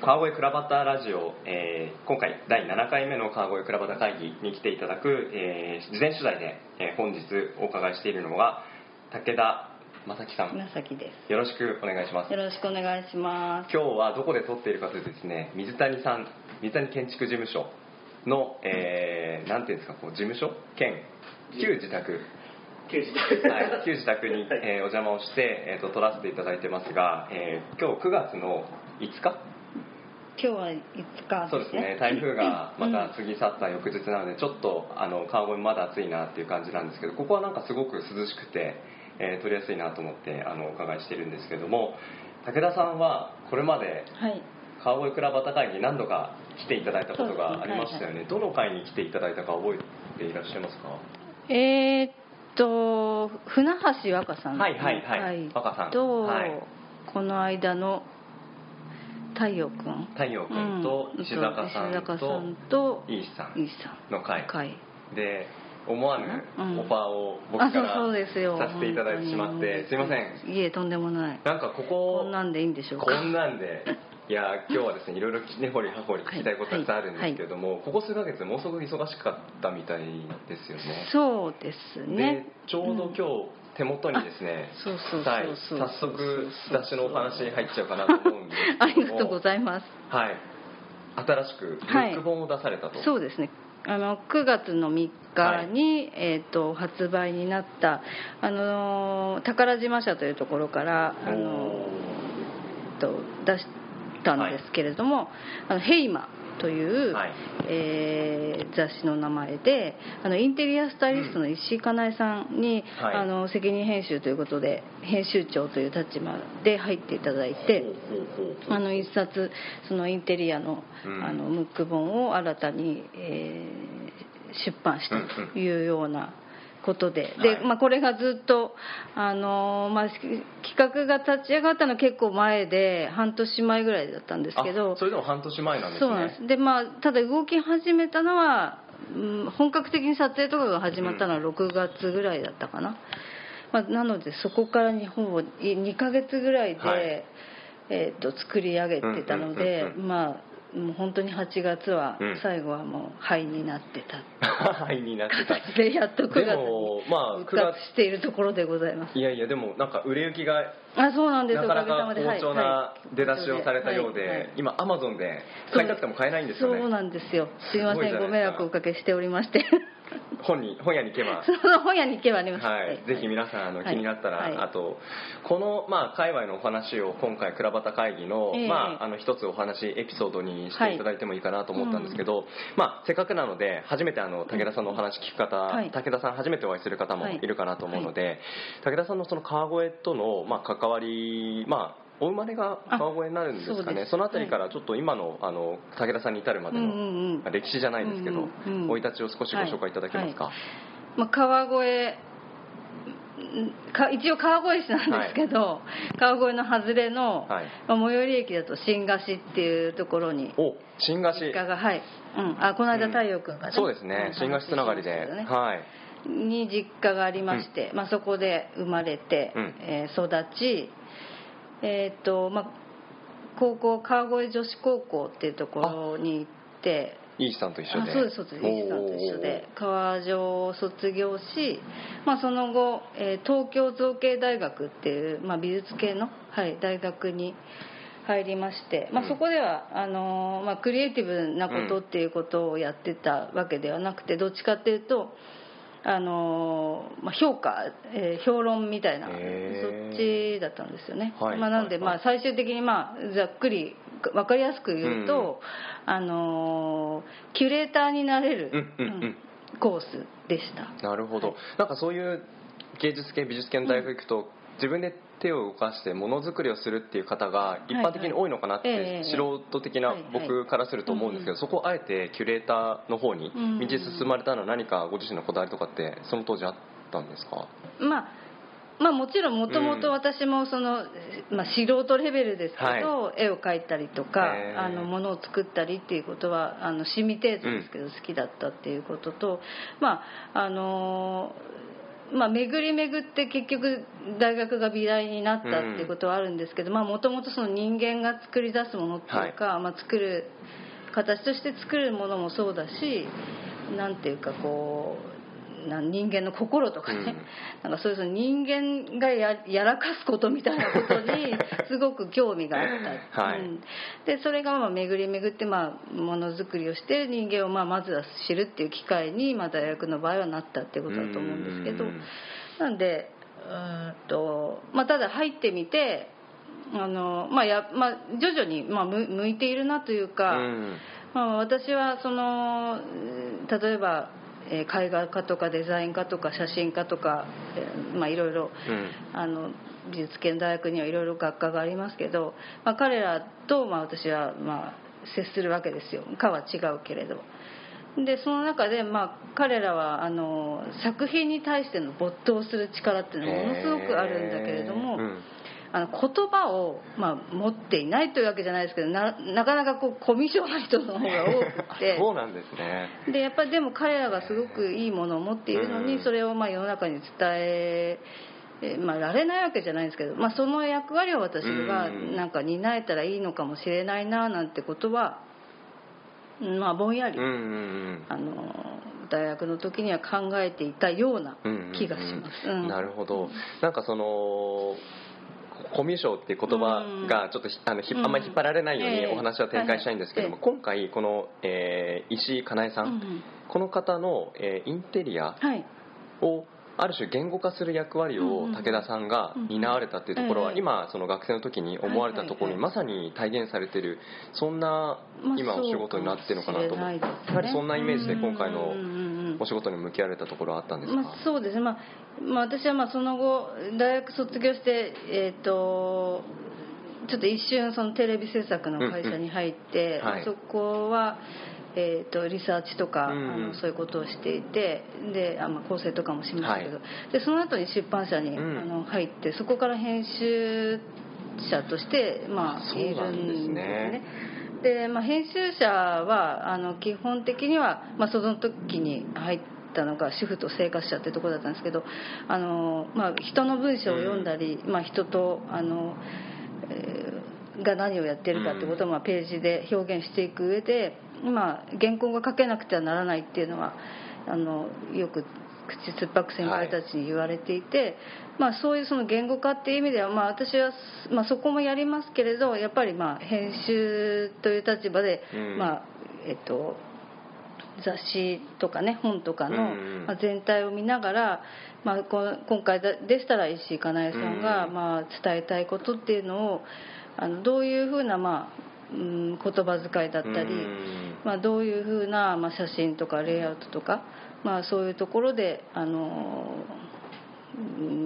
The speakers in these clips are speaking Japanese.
川越倉端ラジオ、えー今回第7回目の川越倉端会議に来ていただく、えー事前取材で、えー本日お伺いしているのが武田正樹さん。紫でよろしくお願いします。す。よろしくお願いします。今日はどこで撮っているかというとですね水谷さん水谷建築事務所の、えーなんていうんですかこう事務所？兼旧自宅。旧時代はい、旧自宅に、えーお邪魔をして、えー、と撮らせていただいてますが、えー今日9月の5日今日は5日そうですね。台風がまた過ぎ去った翌日なのでちょっとあの川越まだ暑いなっていう感じなんですけどここはなんかすごく涼しくて、えー撮りやすいなと思ってあのお伺いしてるんですけども武田さんはこれまではい。川越倉端会議何度か来ていただいたことがありましたよね。どの会に来ていただいたか覚えていらっしゃいますか？えー、っと船橋若さん。はいはいはい。若さん。と、はい。この間の太陽くん太陽君とうん。石坂さん石坂さとんとイースさん。イースさん。の会会で思わぬうん。オファーを僕からさせていただいてしまってすいません。んいえとんでもない。なんかこここんなんでいいんでしょうか。こんなんで いや今日はですねいろいろ根掘り葉掘り聞きたいことたくさんあるんですけれども、ここ数ヶ月ものすごく忙しかったみたいですよね。そうですね。でちょうど今日手元にですね、あそうそうそうはいそう早速雑誌のお話入っちゃうかなと思うんです ありがとうございます。はい新しくブはい。ック本を出されたと、そうですね。あの9月の3日に、えー、と発売になった、あのー宝島社というところから、あのーと出したんですけれども「あのヘイマ」という、はい。えー雑誌の名前であのインテリアスタイリストの石井かなえさんに、はい。あの責任編集ということで編集長という立場で入っていただいて。あの一冊そのインテリアの,、うん。あのムック本を新たに、えー出版したというようなことで,、ではい。まあ、これがずっと、あのーまあ、企画が立ち上がったの結構前で半年前ぐらいだったんですけど。あそれでも半年前なんですね。そうなんです。で、まあ、ただ動き始めたのは、うん本格的に撮影とかが始まったのは6月ぐらいだったかな、まあ、なのでそこからにほぼ2ヶ月ぐらいで、はい。えー、と作り上げてたので、うんうんうんうん。まあもう本当に8月はうん。最後はもう灰になってた、はいになってた。でやっと9月にまあ復活しているところでございます。いやいやでもなんか売れ行きがあそうなんですなかなおかげさまで。か好調な出だしをされたようで、はいはい今アマゾンで買いたくても買えないんですよね。そうなんですよ。すいますせん。ごごいじゃないですか。迷惑をおかけしておりまして本に本屋に行けば。その本屋に行けばありますはい、ぜひ皆さんあのはい。気になったら、はい。あとこの、まあ、界隈のお話を今回倉端会議の,、ええ。まあ、あの一つお話エピソードにしていただいてもいいかなと思ったんですけど、まあ、せっかくなので初めてあの武田さんのお話聞く方、はい。武田さん初めてお会いする方もいるかなと思うので、武田さんのその川越との、まあ、関わり、まあお生まれが川越になるんですかね。あそのあたりからちょっと今のあの武田さんに至るまでの、歴史じゃないですけどうんうんうん。生、い立ちを少しご紹介いただけますか、はい。まあ、川越んか一応川越市なんですけど、川越の外れの、はい。まあ、最寄り駅だと新河岸っていうところにお新河実岸家がはい、うん、あこの間太陽君がね、そうですね。ん新河岸つながりで、はい。に実家がありまして、まあ、そこで生まれて、うん。えー育ちえーっとまあ高校川越女子高校っていうところに行ってイースさんと一緒で。あそうですそうですイー。スさんと一緒で。川上を卒業し、まあ、その後、えー東京造形大学っていう、まあ、美術系の、はい、大学に入りまして、まあ、うん。そこではあのーまあ、クリエイティブなことっていうことをやってたわけではなくてどっちかっていうとあのーまあ、評価、えー評論みたいなそっちだったんですよね、はいまあ、なんで、まあ、最終的に、まあ、ざっくり分かりやすく言うと、あのーキュレーターになれる、うんうんうん。うんコースでした。なるほど、はい。なんかそういう芸術系美術系の大学行くと、自分で手を動かしてものづくりをするっていう方が一般的に多いのかなって、素人的な僕からすると思うんですけど、そこをあえてキュレーターの方にうん道進まれたのは何かご自身のこだわりとかってその当時あったんですか？まあまあもちろんもともと私もその、まあ、素人レベルですけど、絵を描いたりとかあのものを作ったりっていうことはあの趣味程度ですけど好きだったっていうことと、まああのまあ、巡り巡って結局大学が美大になったっていうことはあるんですけどもともと人間が作り出すものっていうか、はい、まあ、作る形として作るものもそうだしなんていうかこうな人間の心とかね、うん、なんかそういう人間がややらかすことみたいなことに すごく興味があった、はい、うん、でそれがまあ巡り巡ってまあものづくりをして人間をまあまずは知るっていう機会にまあ大学の場合はなったっていうことだと思うんですけど。なんでうんと、まあ、ただ入ってみてあの、まあやまあ、徐々にまあ向いているなというか、まあ、私はその例えばえー、絵画家とかデザイン家とか写真家とか、えー、まあいろいろ、うん、あの美術系の大学にはいろいろ学科がありますけど、まあ、彼らと、まあ、私は、まあ、接するわけですよ。科は違うけれど。でその中で、まあ、彼らはあの作品に対しての没頭する力っていうのはものすごくあるんだけれども、うんあの言葉を、まあ、持っていないというわけじゃないですけどななかなかこうコミュ障な人の方が多くて。そうなんですね。でやっぱりでも彼らがすごくいいものを持っているのに、それをまあ世の中に伝えまあ、られないわけじゃないんですけど、まあ、その役割を私がなんか担えたらいいのかもしれないななんてことは、まあ、ぼんやり、あの大学の時には考えていたような気がします。なるほど。なんかそのコミュ障っていう言葉がちょっとあのあんまり引っ張られないようにお話は展開したいんですけども、今回この、えー、石井かなえさん、この方の、えー、インテリアを、ある種言語化する役割を武田さんが担われたっていうところは今その学生の時に思われたところにまさに体現されてるそんな今お仕事になってるのかなと思ってやはりそんなイメージで今回のお仕事に向き合われたところはあったんですか、まあ、そうですね、まあ、まあ、私はまあその後大学卒業して、えーと、ちょっと一瞬そのテレビ制作の会社に入って、うん。うんはい、そこは、えーと、リサーチとか、うん。あのそういうことをしていてであ、まあ、構成とかもしましたけど、はい、でその後に出版社に、うん、あの入ってそこから編集者として、まあ、いるんですね。で、まあ、編集者はあの基本的には、まあ、その時に入ったのが主婦と生活者ってとこだったんですけどあの、まあ、人の文章を読んだり、うん、まあ、人とあの、えー、が何をやってるかってことを、まあ、ページで表現していく上で、まあ、原稿が書けなくてはならないっていうのはあのよく口酸っぱく先輩たちに言われていて、はい、まあ、そういうその言語化っていう意味では、まあ、私は、まあ、そこもやりますけれどやっぱりまあ編集という立場で、うん、まあえっと、雑誌とかね本とかの、まあ、全体を見ながら、まあ、今回でしたら石井かなえさんが、まあ、伝えたいことっていうのをあのどういうふうな、まあうん、言葉遣いだったり、まあ、どういうふうな、まあ、写真とかレイアウトとかまあ、そういうところであの、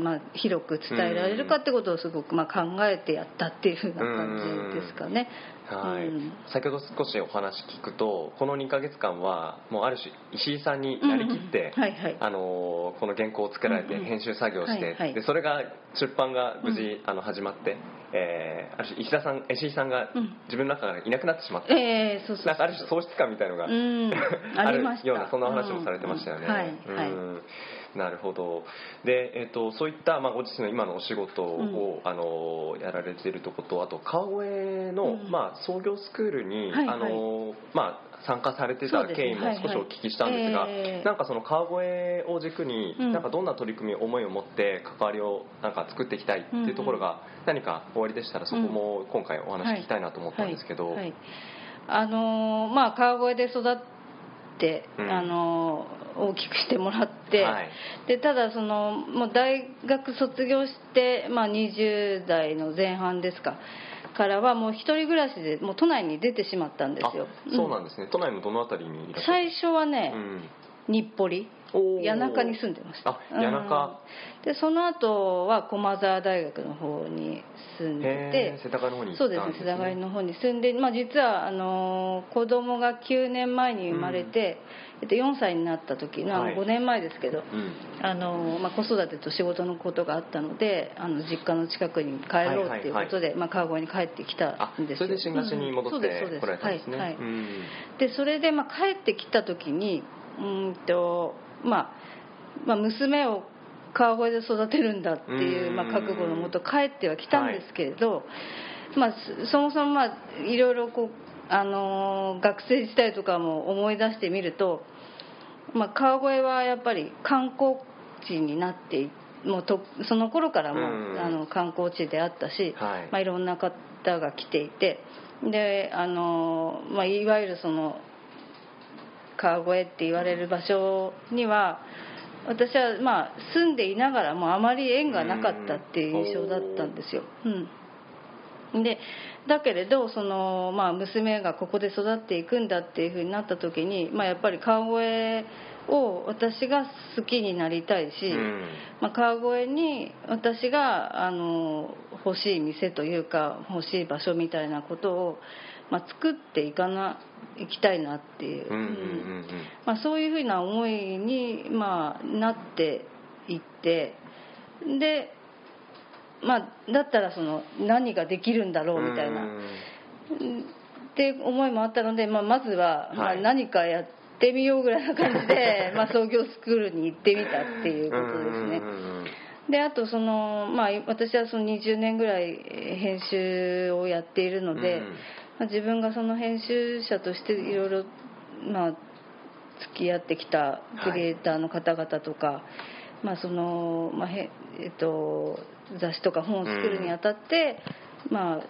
まあ、広く伝えられるかってことをすごく、まあ、考えてやったっていうふうな感じですかね。はい、うん、先ほど少しお話聞くとこの2か月間はもうある種石井さんになりきって、あのこの原稿を作られて編集作業して、でそれが出版が無事、うん、あの始まって、えー、ある種石田さん石井さんが自分の中からいなくなってしまった、うんえー、そうそうなんかある種喪失感みたいのが、うん、あるようなそんな話もされてましたよね。はい、はいなるほど。で、えーと、そういった、まあ、ご自身の今のお仕事を、うん、あのやられているとことあと川越の、うん、まあ、創業スクールに、はいはい、あのまあ、参加されてた経緯も少しお聞きしたんですが、ねはいはい、なんかその川越を軸に、うん、なんかどんな取り組み思いを持って関わりをなんか作っていきたいっていうところが何か終わりでしたらそこも今回お話聞きたいなと思ったんですけど。あのまあ、川越で育って、あの大きくしてもらって、はい、でただそのもう大学卒業して、まあ、20代の前半ですか。からはもう一人暮らしでもう都内に出てしまったんですよ。そうなんですね、うん、都内のどの辺りにいらっしゃる最初はね、うん、日暮里。谷中に住んでました。あ谷中、うん、でその後は駒澤大学の方に住んでて。世田谷の方に、ね、そうですね世田谷の方に住んで、まあ、実はあの子供が9年前に生まれて、うん、えっと、4歳になった時の、はい、5年前ですけど、うん、あのまあ、子育てと仕事のことがあったのであの実家の近くに帰ろうっていうことで、まあ、川越に帰ってきたんですよ。それで新河岸に戻ってこられたんですね、はいはい、でそれで、まあ、帰ってきた時にうんとまあ、まあ、娘を川越で育てるんだっていう、まあ、覚悟のもと帰ってはきたんですけれど、まあ、そもそもまあいろいろこう、あのー学生時代とかも思い出してみると、まあ、川越はやっぱり観光地になっていもうとその頃からも、うん。あの観光地であったし、はい。まあ、いろんな方が来ていてであの、まあ、いわゆるその川越って言われる場所には私はまあ住んでいながらもあまり縁がなかったっていう印象だったんですよ。うん、でだけれどその、まあ、娘がここで育っていくんだっていうふうになった時に、まあ、やっぱり川越を私が好きになりたいし、うん。まあ、川越に私があの欲しい店というか欲しい場所みたいなことを、まあ、作っていかないきたいなっていう、うんうんうんうん。まあ、そういうふうな思いに、まあ、なっていってで、まあ、だったらその何ができるんだろうみたいな。って思いもあったので、まあ、まずは、まあ、はい。何かやってみようぐらいな感じで、まあ、創業スクールに行ってみたっていうことですね。であとその、まあ、私はその20年ぐらい編集をやっているので、うん。まあ、自分がその編集者としていろいろまあ付き合ってきたクリエイターの方々とか、まあそのまあへえっと、雑誌とか本を作るにあたって、まあ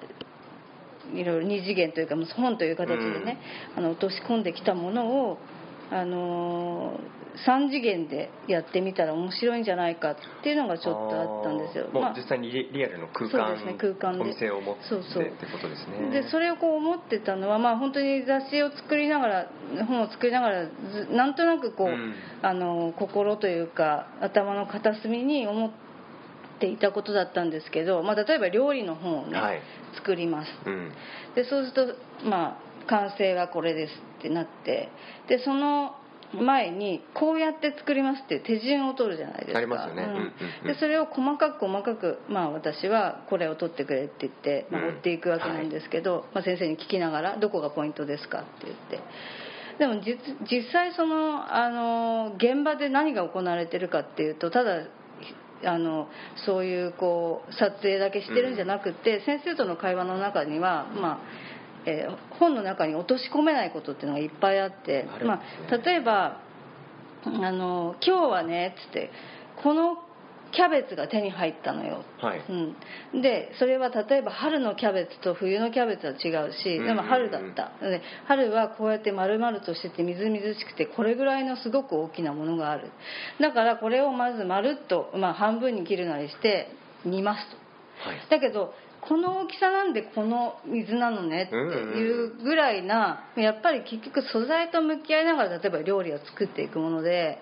いろいろ二次元というか本という形でね、あの落とし込んできたものをあの3次元でやってみたら面白いんじゃないかっていうのがちょっとあったんですよ。まあ。実際にリリアルの空間そうですね空間で。お店を持ってそうそう。ってことですね。でそれをこう思ってたのは、まあ、本当に雑誌を作りながら本を作りながらずなんとなくこう、うん。あの心というか頭の片隅に思っていたことだったんですけど、まあ、例えば料理の本をね、はい。作ります。うん。でそうすると、まあ、完成はこれですってなってでその前にこうやって作りますっていう手順を取るじゃないですか。ありますよね。うん。うんうんうん。でそれを細かく細かく、まあ、私はこれを取ってくれって言って、ま追っていくわけなんですけど、まあ、先生に聞きながらどこがポイントですかって言って。でも実実際そのあの現場で何が行われてるかっていうとただあのそういうこう撮影だけしてるんじゃなくて、先生との会話の中には、まあえー本の中に落とし込めないことっていうのがいっぱいあってね。まあ、例えばあの「今日はね」っつって「このキャベツが手に入ったのよ」はい。うん、でそれは例えば春のキャベツと冬のキャベツは違うしでも春だった。で春はこうやって丸々としててみずみずしくてこれぐらいのすごく大きなものがある。だからこれをまずまるっと、まあ、半分に切るなりして煮ますと。はい。だけどこの大きさなんでこの水なのねっていうぐらいなやっぱり結局素材と向き合いながら例えば料理を作っていくもので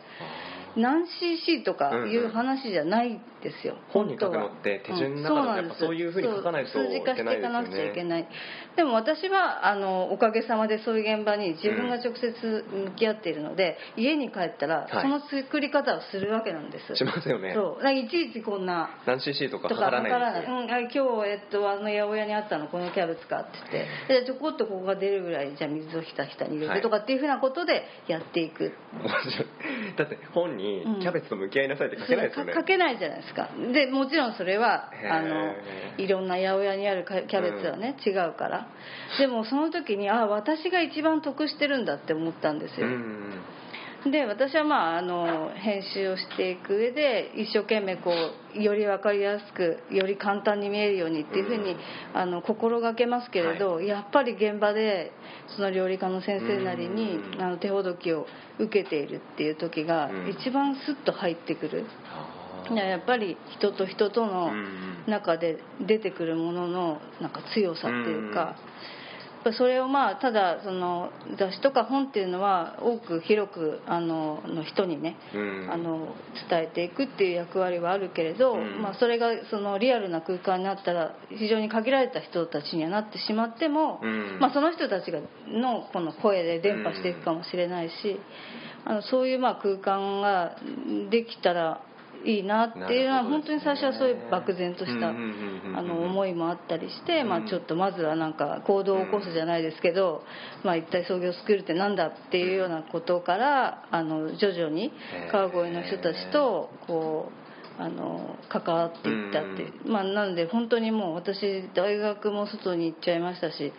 何 cc とかいう話じゃないですよ、本に書くのって手順の中でやっぱそういうふうに書かないとそう数字化していかなくちゃいけいないでも私はあのおかげさまでそういう現場に自分が直接向き合っているので、家に帰ったらはい。その作り方をするわけなんです、しますよね。そう。いちいちこんな何 cc とかと測からない、ないんですよ。うん、あ今日、えっと、あの八百屋にあったのこのキャベツかって言って。でちょこっとここが出るぐらいじゃあ水をひたひたに入れはい。てとかっていうふうなことでやっていく、だって本にキャベツと向き合いなさいって書けないですよね、書けないじゃないですか。でもちろんそれはあのいろんな八百屋にあるかキャベツはね、違うから。でもその時にあ私が一番得してるんだって思ったんですよ、うんで私はまああの編集をしていく上で一生懸命こうより分かりやすくより簡単に見えるようにっていうふうに、うん。あの心がけますけれど、やっぱり現場でその料理家の先生なりに、うん。あの手ほどきを受けているっていう時がうん。一番スッと入ってくる、ややっぱり人と人とのうん中で出てくるもののなんか強さっていうか、それをまあただその雑誌とか本っていうのは多く広くあのの人にね、うん。あの伝えていくっていう役割はあるけれど、うん。まあ、それがそのリアルな空間になったら非常に限られた人たちにはなってしまっても、うん。まあ、その人たちがのこの声で伝播していくかもしれないし、あのそういうまあ空間ができたらいいなっていうのは、なるほど本当に最初はそういう漠然とした思いもあったりして、まあ、うんちょっとまずはなんか行動を起こすじゃないですけど、まあ、一体創業スクールってなんだっていうようなことからあの徐々に川越の人たちとこうあの関わっていったって、まあなので本当にもう私大学も外に行っちゃいましたし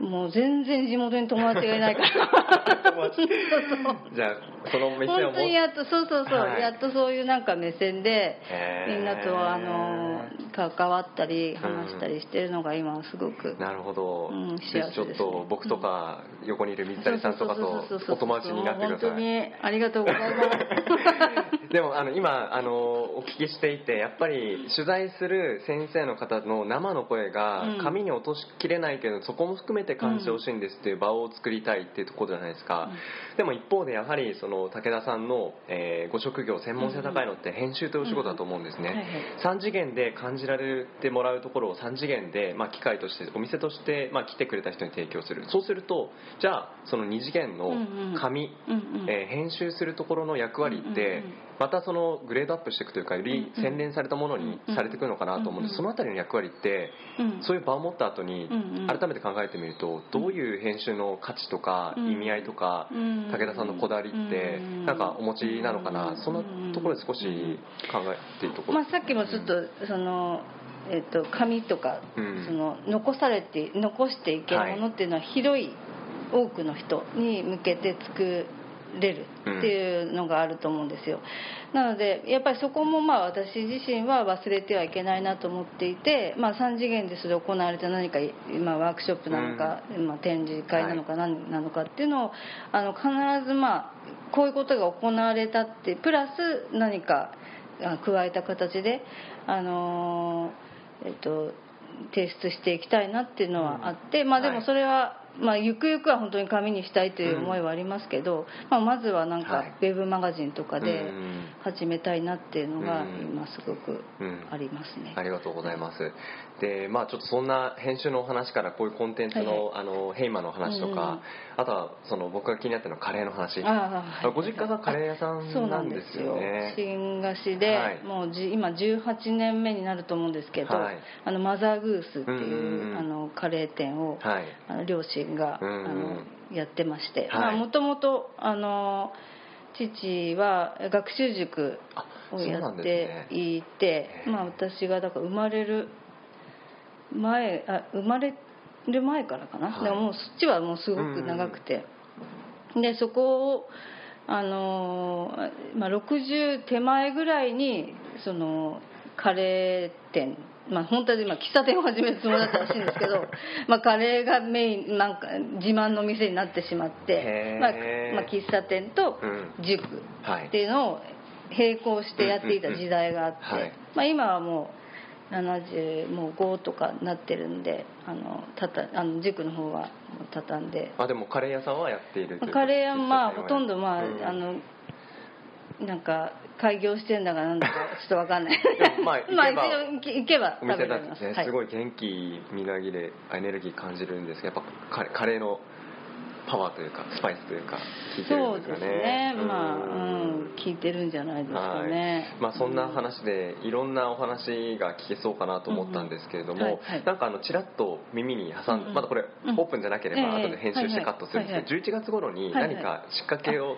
もう全然地元に友達がいないから。じゃあその目線を本当にやっとそうそうそう、はい。やっとそういうなんか目線でみんなとあの関わったりん話したりしてるのが今はすごく、なるほど、うんぜ幸せですね。ひちょっと僕とか横にいる水谷さんとかとお友達になってください。本当にありがとうございます。でもあの今あのお聞きしていてやっぱり取材する先生の方の生の声がうん。紙に落としきれないけど、そこも含めて感じてほしいんですっていう場を作りたいっていうところじゃないですか、でも一方でやはりその武田さんの、えーご職業専門性高いのって編集というお仕事だと思うんですね、はいはい。3次元で感じられてもらうところを3次元で、まあ、機械としてお店として、まあ、来てくれた人に提供する。そうするとじゃあその2次元の紙、えー編集するところの役割って、またそのグレードアップしていくというかより洗練されたものにされていくのかなと思うんでそのあたりの役割って、うん。そういう場を持った後に改めて考えてみるとどういう編集の価値とかうん。意味合いとか、うん。武田さんのこだわりってうん。なんかお持ちなのかな、うん。そんなところで少し考えているところ、まあ、さっきもちょっとその、えっと紙とか、うん。その残されて残していけるものっていうのは広い多くの人に向けて作れるっていうのがあると思うんですよ、なのでやっぱりそこもまあ私自身は忘れてはいけないなと思っていて、まあ、3次元でそれ行われた何か、まあ、ワークショップなのか、まあ、展示会なのか何なのかっていうのをあの必ずまあこういうことが行われたってプラス何かあ加えた形で、あのーえっと、提出していきたいなっていうのはあって、まあ、でもそれは、まあ、ゆくゆくは本当に紙にしたいという思いはありますけど、まあ、まずはなんはいかウェブマガジンとかでうん始めたいなっていうのがうん今すごくうんありますね。ありがとうございます。で、まあちょっとそんな編集のお話からこういうコンテンツの、はいあのヘイマの話とか、あとはその僕が気になってるのはカレーの話。ああご実家がカレー屋さんそうなんですよね。新菓子で、はいもうじ今18年目になると思うんですけど、はいあのマザーグースっていう,、うんうんうんあのカレー店を、はい。あの両親が、うんうん。あのやってまして。はい。もともと父は学習塾あ、をやっ。ていて、へえまあ、私がだから生まれる前あ生まれる前からかな、はい。でももうそっちはもうすごく長くて、でそこをあのー、まあ、60手前ぐらいにそのカレー店まあ本当は今喫茶店を始めるつもりだったらしいんですけど まあカレーがメインなんか自慢の店になってしまってまあまあ、喫茶店とうん。塾はい。っていうのを並行してやっていた時代があって、まあ、今はもう70もう5とかなってるんであのたたあの塾の方は畳んで。あ、でもカレー屋さんはやっているカレー屋はまあほとんどまあ、うん。あのなんか開業してんだかなんだかちょっとわかんない。まあ 行けば行け行けばお食べ店だってね、られますごい元気みなぎれエネルギー感じるんですけどやっぱカレーのパワーというかスパイスというか効いてるそうですんですかね。ねまあううん。いてるんじゃないですかね、はい。まあ、そんな話でいろんなお話が聞けそうかなと思ったんですけれども、うん。うんはいはい。なんかあのちらっと耳に挟んで、うんうん。まだこれオうん。ープンじゃなければええ後で編集してカットするんですけど、はい。11月頃にはいはい。何か仕掛けを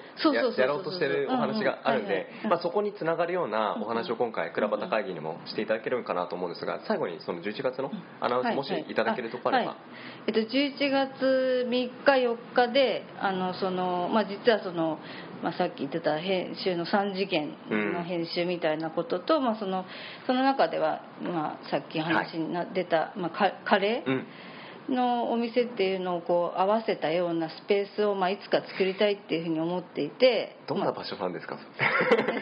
やろうとしてるお話があるんでうんうんはいはい。まあそこにつながるようなお話を今回倉端会議にもしていただけるかなと思うんですが最後にその11月のアナウンスもしいただけるとこあれば、はい。えっと、11月3日4日であのその、まあ、実はその、まあ、さっき言ってた編集の3次元の編集みたいなことと、まあ、そのその中では、まあ、さっき話にな出た、まあ、カカレー、うんのお店っていうのをこう合わせたようなスペースを、まあ、いつか作りたいっていうふうに思っていて。まあどんな場所なんですか、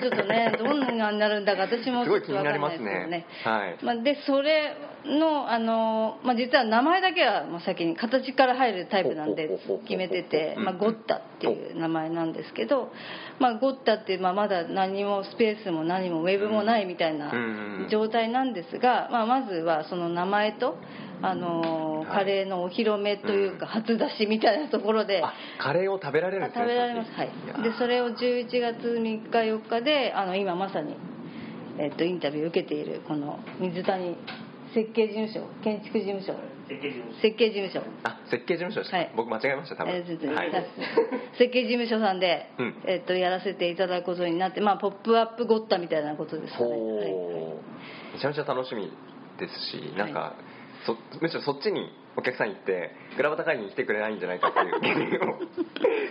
ちょっとねどんなになるんだか私もすごい気になりますちょっとわかんないねですけどはい。まあ、でそれのあの、まあ、実は名前だけはもう先に形から入るタイプなんで決めてて、うんまあ、ゴッタっていう名前なんですけど、まあ、ゴッタって、まあ、まだ何もスペースも何もウェブもないみたいな状態なんですが、まあ、まずはその名前とあのはい。カレーのお披露目というか初出しみたいなところで。あカレーを食べられるんあですね食べられます。はい。やでそれを11月3日4日であの今まさに、えっとインタビューを受けているこの水谷設計事務所建築事務所。設計事務所。設計事務所。あ設計事務所でした、はい。僕間違えました多分、えーはい、設計事務所さんで、うん。えっとやらせていただくことになってまあポップアップゴッタみたいなことですかね、はい。めちゃめちゃ楽しみですしなんか、そむしろそっちにお客さん行ってクラバタ会議に来てくれないんじゃないかっていう懸念を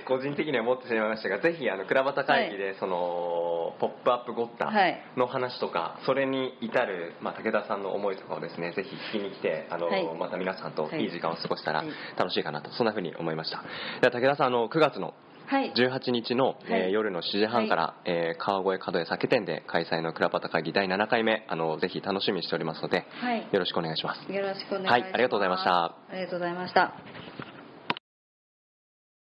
個人的には持ってしまいましたがぜひあのクラバタ会議でその、ポップアップゴッタはい。の話とかそれに至る、まあ、武田さんの思いとかをですねぜひ聞きに来てあの、はい。また皆さんとはい。いい時間を過ごしたらはい。楽しいかなとそんなふうに思いました。では武田さんあの9月のはい。18日の、えーはい。夜の7時半から、えー川越角屋酒店で開催のクラバタ会議第7回目あのぜひ楽しみにしておりますので、はい。よろしくお願いします。よろしくお願いします、はいありがとうございました。ありがとうございました